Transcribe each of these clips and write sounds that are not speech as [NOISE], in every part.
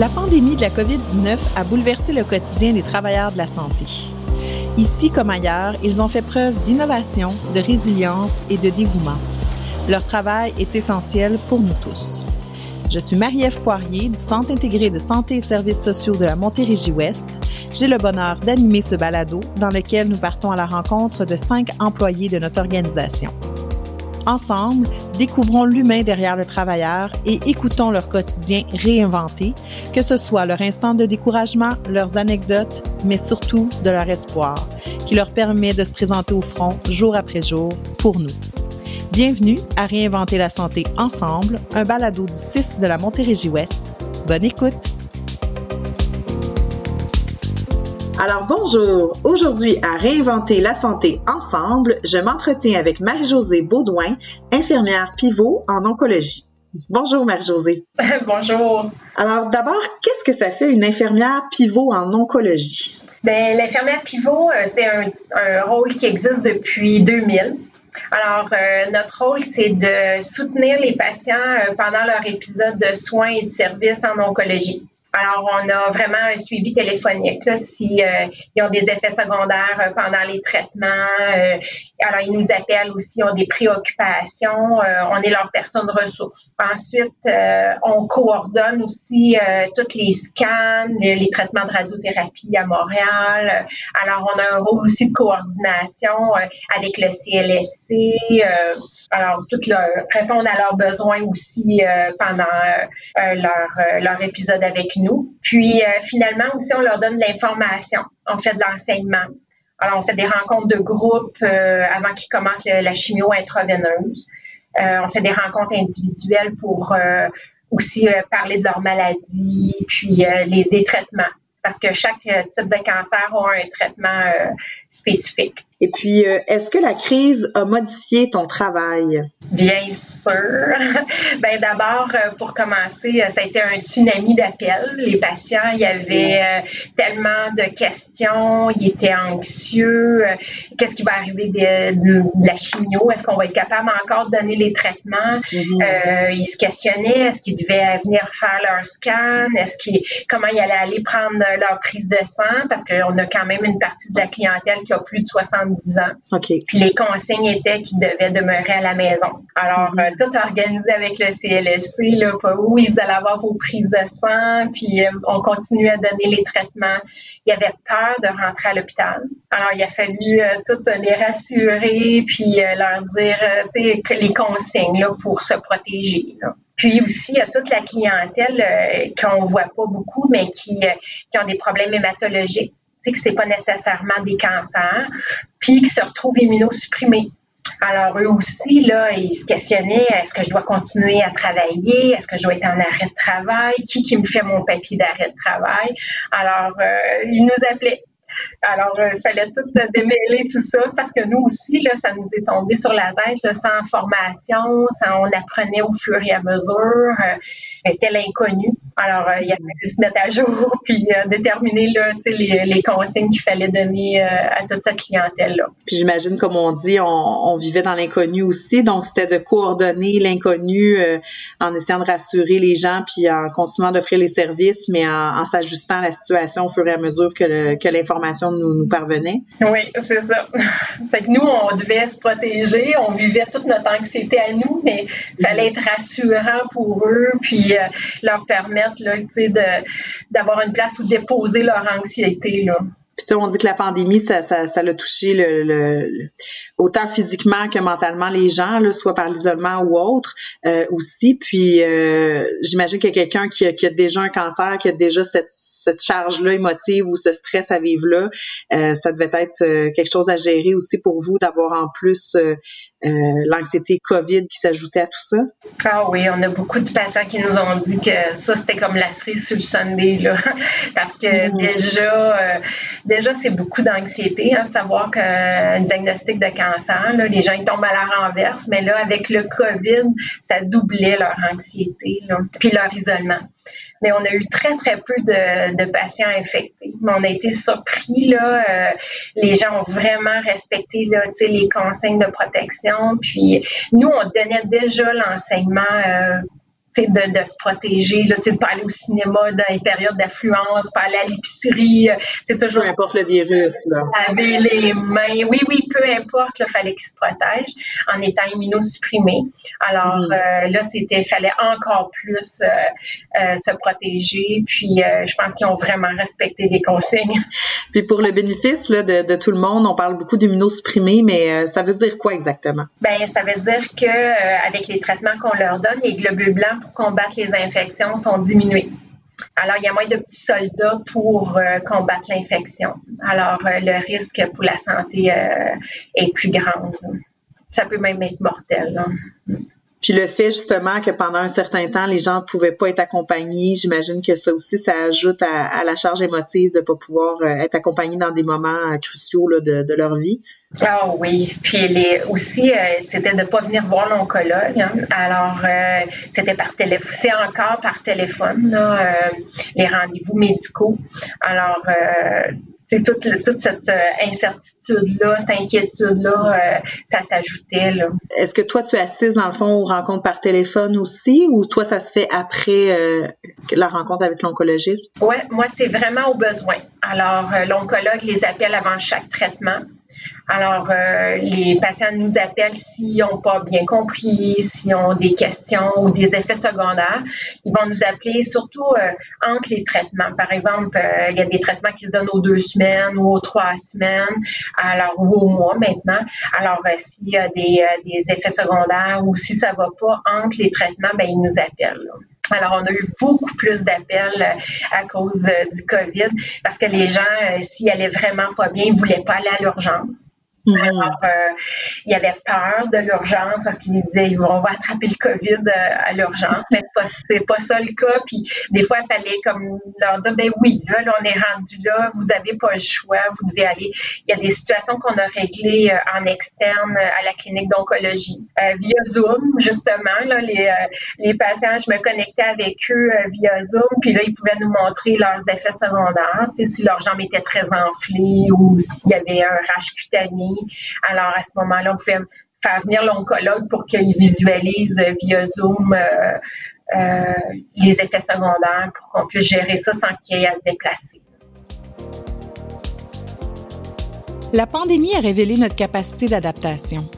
La pandémie de la COVID-19 a bouleversé le quotidien des travailleurs de la santé. Ici comme ailleurs, ils ont fait preuve d'innovation, de résilience et de dévouement. Leur travail est essentiel pour nous tous. Je suis Marie-Ève Poirier du Centre intégré de santé et services sociaux de la Montérégie-Ouest. J'ai le bonheur d'animer ce balado dans lequel nous partons à la rencontre de cinq employés de notre organisation. Ensemble, découvrons l'humain derrière le travailleur et écoutons leur quotidien réinventé, que ce soit leur instant de découragement, leurs anecdotes, mais surtout de leur espoir, qui leur permet de se présenter au front jour après jour pour nous. Bienvenue à Réinventer la santé ensemble, un balado du 6 de la Montérégie-Ouest. Bonne écoute! Alors bonjour, aujourd'hui à Réinventer la santé ensemble, je m'entretiens avec Marie-Josée Baudouin, infirmière pivot en oncologie. Bonjour Marie-Josée. [LAUGHS] bonjour. Alors d'abord, qu'est-ce que ça fait une infirmière pivot en oncologie? Ben, l'infirmière pivot, euh, c'est un, rôle qui existe depuis 2000. Alors, euh, notre rôle, c'est de soutenir les patients euh, pendant leur épisode de soins et de services en oncologie. Alors, on a vraiment un suivi téléphonique là, si euh, ils ont des effets secondaires euh, pendant les traitements. Euh, alors, ils nous appellent aussi, ont des préoccupations. on est leur personne ressource. Ensuite, on coordonne aussi tous les scans, les, traitements de radiothérapie à Montréal. Alors, on a un rôle aussi de coordination avec le CLSC. alors, tout leur, répondre à leurs besoins aussi pendant leur, leur épisode avec nous. Puis euh, finalement aussi, on leur donne de l'information. On fait de l'enseignement. Alors, on fait des rencontres de groupe euh, avant qu'ils commencent la chimio intraveineuse. Euh, on fait des rencontres individuelles pour aussi parler de leur maladie, puis les, des traitements. Parce que chaque type de cancer a un traitement spécifique. Et puis, euh, est-ce que la crise a modifié ton travail? Bien sûr. [LAUGHS] ben d'abord, euh, pour commencer, euh, ça a été un tsunami d'appels. Les patients, il y avait tellement de questions, ils étaient anxieux. Qu'est-ce qui va arriver de, la chimio? Est-ce qu'on va être capable encore de donner les traitements? Mm-hmm. ils se questionnaient, est-ce qu'ils devaient venir faire leur scan? Est-ce qu'ils, comment ils allaient aller prendre leur prise de sang? Parce qu'on a quand même une partie de la clientèle qui a plus de 70 ans. Puis les consignes étaient qu'ils devaient demeurer à la maison. Alors, mm-hmm. euh, tout organisé avec le CLSC, là, pas où vous allez avoir vos prises de sang, puis euh, on continue à donner les traitements. Il avait peur de rentrer à l'hôpital. Alors, il a fallu euh, tout les rassurer, puis leur dire, tu sais, que les consignes là, pour se protéger. Puis aussi, il y a toute la clientèle qu'on voit pas beaucoup, mais qui, qui ont des problèmes hématologiques que c'est pas nécessairement des cancers, puis qui se retrouvent immunosupprimés. Alors, eux aussi, là, ils se questionnaient, est-ce que je dois continuer à travailler? Est-ce que je dois être en arrêt de travail? Qui qui me fait mon papier d'arrêt de travail? Alors, euh, ils nous appelaient. Alors, euh, il fallait tout démêler tout ça parce que nous aussi, là, ça nous est tombé sur la tête, sans formation, sans, on apprenait au fur et à mesure. Euh, c'était l'inconnu. Alors, euh, il a fallu se mettre à jour [LAUGHS] puis déterminer là, les, les consignes qu'il fallait donner à toute cette clientèle-là. Puis j'imagine, comme on dit, on, vivait dans l'inconnu aussi, donc c'était de coordonner l'inconnu en essayant de rassurer les gens puis en continuant d'offrir les services, mais en, en s'ajustant à la situation au fur et à mesure que, que nous, parvenait. Oui, c'est ça. [LAUGHS] fait que nous, on devait se protéger, on vivait toute notre anxiété à nous, mais il fallait être rassurant pour eux, puis leur permettre là, d'avoir une place où déposer leur anxiété. Là. Puis on dit que la pandémie, ça, ça, ça l'a touché le, le, autant physiquement que mentalement les gens, là, soit par l'isolement ou autre euh, aussi. Puis euh, j'imagine que quelqu'un qui a, qui a, déjà un cancer, qui a déjà cette, cette charge-là émotive ou ce stress à vivre là, euh, ça devait être euh, quelque chose à gérer aussi pour vous d'avoir en plus euh, euh, l'anxiété COVID qui s'ajoutait à tout ça. Ah oui, on a beaucoup de patients qui nous ont dit que ça c'était comme la cerise sur le Sunday là, [LAUGHS] parce que mm-hmm. déjà, déjà c'est beaucoup d'anxiété hein, de savoir qu'un diagnostic de cancer les gens ils tombent à la renverse, mais là, avec le COVID, ça doublait leur anxiété, puis leur isolement. Mais on a eu très, très peu de, patients infectés. Mais on a été surpris, là. Euh, les gens ont vraiment respecté là, les consignes de protection. Puis nous, on donnait déjà l'enseignement euh, de, de, se protéger, là, de pas aller au cinéma dans les périodes d'affluence, pas aller à l'épicerie. C'est toujours. Peu importe le virus, là. Laver les mains. Oui, oui, peu importe, il fallait qu'ils se protègent en étant immunosupprimés. Alors mm. euh, là, c'était, fallait encore plus euh, euh, se protéger. Puis je pense qu'ils ont vraiment respecté les consignes. [LAUGHS] Puis pour le bénéfice là, de, de tout le monde, on parle beaucoup d'immunosupprimés, mais ça veut dire quoi exactement? Ben, ça veut dire que avec les traitements qu'on leur donne, les globules blancs pour combattre les infections sont diminués. Alors, il y a moins de petits soldats pour euh, combattre l'infection. Alors, euh, le risque pour la santé euh, est plus grand. Ça peut même être mortel. Puis le fait justement que pendant un certain temps, les gens ne pouvaient pas être accompagnés, j'imagine que ça aussi, ça ajoute à, la charge émotive de ne pas pouvoir être accompagnés dans des moments cruciaux de leur vie. Ah oui, puis les, aussi, euh, c'était de ne pas venir voir l'oncologue. Hein. Alors, euh, c'était par téléphone, c'est encore par téléphone, là, euh, les rendez-vous médicaux. Alors, c'est toute, toute cette incertitude-là, cette inquiétude-là, ça s'ajoutait. Est-ce que toi, tu assises, dans le fond, aux rencontres par téléphone aussi, ou toi, ça se fait après la rencontre avec l'oncologiste? Oui, moi, c'est vraiment au besoin. Alors, l'oncologue les appelle avant chaque traitement. Alors, euh, les patients nous appellent s'ils n'ont pas bien compris, s'ils ont des questions ou des effets secondaires. Ils vont nous appeler surtout euh, entre les traitements. Par exemple, euh, il y a des traitements qui se donnent aux deux semaines ou aux trois semaines, alors ou au mois maintenant. Alors, s'il y a des, effets secondaires ou si ça va pas entre les traitements, ben ils nous appellent. Alors, on a eu beaucoup plus d'appels à cause du COVID parce que les gens, s'ils allaient vraiment pas bien, ils voulaient pas aller à l'urgence. Mhm. Alors, euh, il avait peur de l'urgence parce qu'ils disaient on va attraper le COVID euh, à l'urgence, mais c'est pas, pas ça le cas. Puis des fois, il fallait comme leur dire ben oui, là, on est rendu là, vous avez pas le choix, vous devez aller. Il y a des situations qu'on a réglées euh, en externe à la clinique d'oncologie via Zoom, justement. Là, les, les patients, je me connectais avec eux via Zoom, puis là, ils pouvaient nous montrer leurs effets secondaires, si leur jambe était très enflée ou s'il y avait un rash cutané alors, à ce moment-là, on pouvait faire venir l'oncologue pour qu'il visualise via Zoom euh, euh, les effets secondaires pour qu'on puisse gérer ça sans qu'il y ait à se déplacer. La pandémie a révélé notre capacité d'adaptation.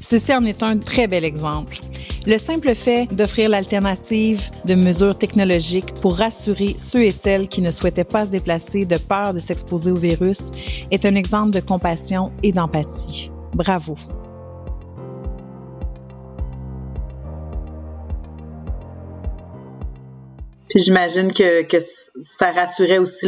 Ceci en est un très bel exemple. Le simple fait d'offrir l'alternative de mesures technologiques pour rassurer ceux et celles qui ne souhaitaient pas se déplacer de peur de s'exposer au virus est un exemple de compassion et d'empathie. Bravo. J'imagine que, que ça rassurait aussi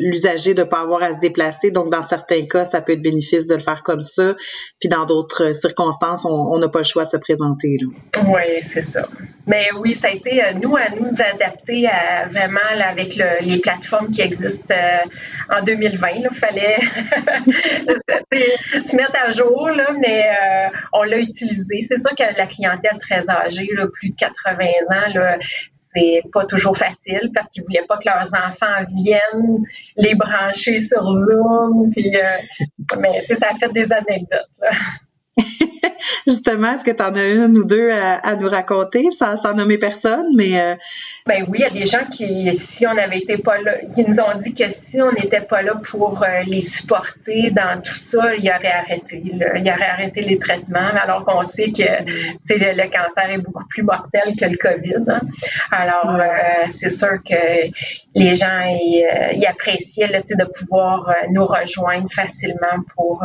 l'usager de ne pas avoir à se déplacer. Donc, dans certains cas, ça peut être bénéfice de le faire comme ça. Puis dans d'autres circonstances, on n'a pas le choix de se présenter. Oui, c'est ça. Mais oui, ça a été, euh, nous, à nous adapter à, vraiment avec les plateformes qui existent euh, en 2020. Il fallait [LAUGHS] se mettre à jour, là, mais euh, on l'a utilisé. C'est sûr que la clientèle très âgée, là, plus de 80 ans, c'est pas toujours facile parce qu'ils voulaient pas que leurs enfants viennent les brancher sur Zoom. Euh, mais ça a fait des anecdotes. [LAUGHS] Justement, est-ce que tu en as une ou deux à, nous raconter sans, sans, nommer personne, mais euh, ben oui, il y a des gens qui, si on avait été pas là, qui nous ont dit que si on n'était pas là pour euh, les supporter dans tout ça, ils auraient arrêté, ils auraient arrêté les traitements, alors qu'on sait que le, le, cancer est beaucoup plus mortel que le COVID. Hein. Alors, euh, c'est sûr que les gens ils, appréciaient de pouvoir nous rejoindre facilement pour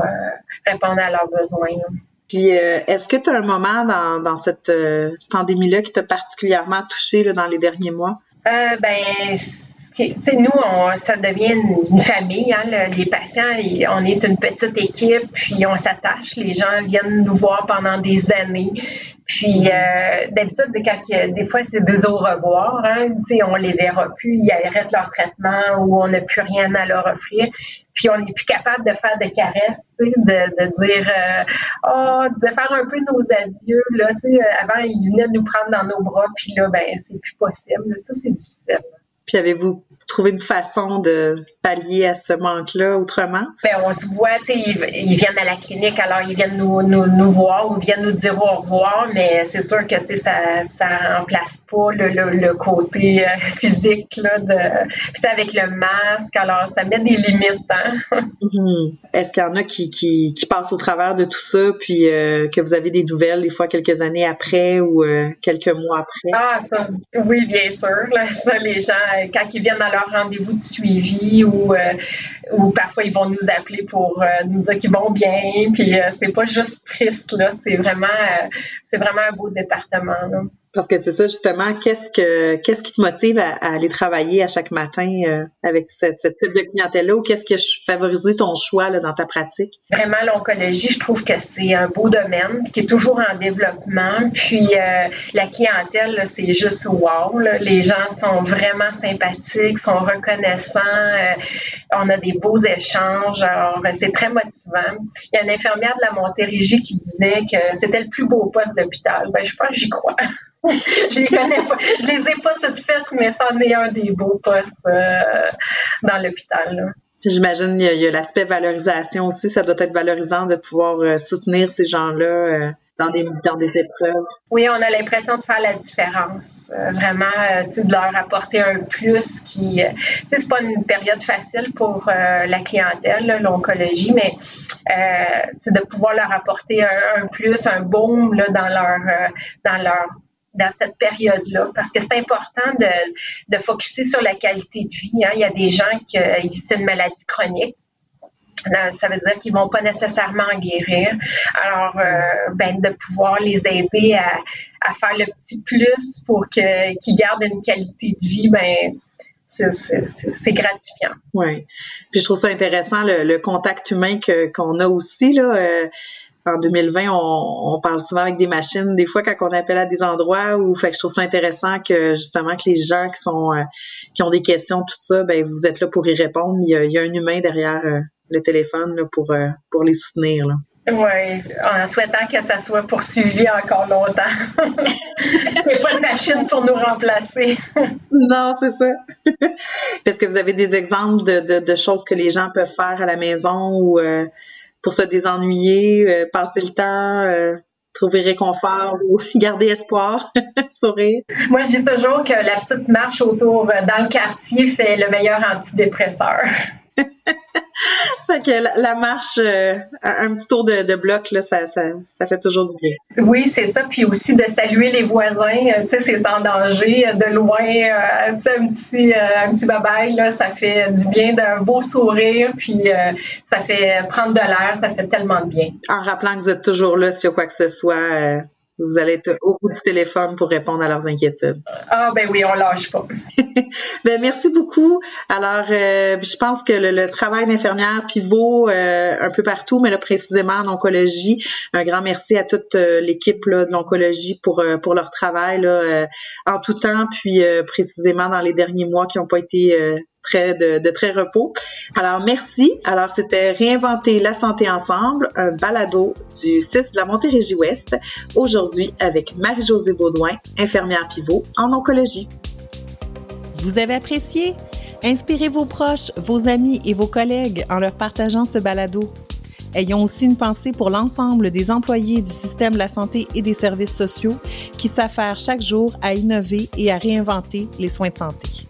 répondre à leurs besoins. Puis, euh, est-ce que tu as un moment dans, cette euh, pandémie-là qui t'a particulièrement touché dans les derniers mois? Euh, ben, nous, on, ça devient une, famille. Hein, les patients, on est une petite équipe, puis on s'attache. Les gens viennent nous voir pendant des années. Puis euh, d'habitude, des fois, c'est deux au revoir. Hein, on les verra plus, ils arrêtent leur traitement ou on n'a plus rien à leur offrir. Puis on n'est plus capable de faire des caresses, de, de dire, euh, oh, de faire un peu nos adieux. Là, avant, ils venaient nous prendre dans nos bras, puis là, ben, c'est plus possible. Ça, c'est difficile. Puis avez-vous trouver une façon de pallier à ce manque-là autrement? Bien, on se voit, ils, ils, viennent à la clinique, alors ils viennent nous, nous, nous, voir ou viennent nous dire au revoir, mais c'est sûr que ça ça remplace pas le, le, côté euh, [LAUGHS] physique là, de, puis avec le masque, alors ça met des limites. Hein? [LAUGHS] Mm-hmm. Est-ce qu'il y en a qui, qui, qui, passent au travers de tout ça, puis euh, que vous avez des nouvelles des fois quelques années après ou euh, quelques mois après? Ah, ça, oui, bien sûr. Là, ça, les gens, quand ils viennent à leur rendez-vous de suivi ou, ou parfois ils vont nous appeler pour nous dire qu'ils vont bien, puis c'est pas juste triste, là, c'est vraiment, c'est vraiment un beau département. Là. Parce que c'est ça justement, qu'est-ce que qu'est-ce qui te motive à, aller travailler à chaque matin euh, avec ce, type de clientèle-là ou qu'est-ce qui a favorisé ton choix là, dans ta pratique? Vraiment, l'oncologie, je trouve que c'est un beau domaine qui est toujours en développement. Puis euh, la clientèle, c'est juste wow. Les gens sont vraiment sympathiques, sont reconnaissants. Euh, on a des beaux échanges. Alors, c'est très motivant. Il y a une infirmière de la Montérégie qui disait que c'était le plus beau poste d'hôpital. Ben, je pense que j'y crois. Je les connais pas. Je les ai pas toutes faites, mais c'en est un des beaux postes euh, dans l'hôpital. J'imagine qu'il y a, l'aspect valorisation aussi. Ça doit être valorisant de pouvoir euh, soutenir ces gens-là euh, dans des, dans des épreuves. Oui, on a l'impression de faire la différence. vraiment, de leur apporter un plus qui. c'est pas une période facile pour la clientèle, l'oncologie, mais de pouvoir leur apporter un, plus, un baume là, dans leur dans leur dans cette période-là, parce que c'est important de, de focuser sur la qualité de vie. Hein. Il y a des gens qui c'est une maladie chronique. Euh, ça veut dire qu'ils vont pas nécessairement guérir. Alors, euh, ben, de pouvoir les aider à, à faire le petit plus pour qu'ils gardent une qualité de vie, ben, c'est gratifiant. Oui. Puis je trouve ça intéressant le, contact humain qu'on a aussi là. Euh, en 2020, on, on, parle souvent avec des machines, des fois quand on appelle à des endroits où fait que je trouve ça intéressant que justement que les gens qui sont euh, qui ont des questions, tout ça, ben vous êtes là pour y répondre. Il y a, il y a un humain derrière euh, le téléphone là, pour, euh, pour les soutenir. Là. Oui, en souhaitant que ça soit poursuivi encore longtemps. Il n'y a pas de machine pour nous remplacer. non, c'est ça. [LAUGHS] Est-ce que vous avez des exemples de, de, de, choses que les gens peuvent faire à la maison ou pour se désennuyer, euh, passer le temps, euh, trouver réconfort ou [LAUGHS] garder espoir, [LAUGHS] sourire? Moi, je dis toujours que la petite marche autour euh, dans le quartier fait le meilleur antidépresseur. [LAUGHS] fait que la, marche, euh, un, petit tour de, bloc, là, ça, ça, fait toujours du bien. Oui, c'est ça. Puis aussi de saluer les voisins, euh, tu sais, c'est sans danger. Euh, de loin, tu sais, un petit, un petit babaille, là, ça fait du bien d'un beau sourire. Puis ça fait prendre de l'air, ça fait tellement de bien. En rappelant que vous êtes toujours là si quoi que ce soit vous allez être au bout du téléphone pour répondre à leurs inquiétudes. Ah ben oui, on lâche pas. [LAUGHS] ben merci beaucoup. Alors, euh, je pense que le, travail d'infirmière pivot euh, un peu partout, mais là précisément en oncologie, un grand merci à toute euh, l'équipe de l'oncologie pour pour leur travail là, en tout temps, puis précisément dans les derniers mois qui n'ont pas été très de, très repos. Alors merci. Alors c'était réinventer la santé ensemble, un balado du 6 de la Montérégie-Ouest, aujourd'hui avec Marie-Josée Baudouin, infirmière pivot en oncologie. Vous avez apprécié? Inspirez vos proches, vos amis et vos collègues en leur partageant ce balado. Ayons aussi une pensée pour l'ensemble des employés du système de la santé et des services sociaux qui s'affairent chaque jour à innover et à réinventer les soins de santé.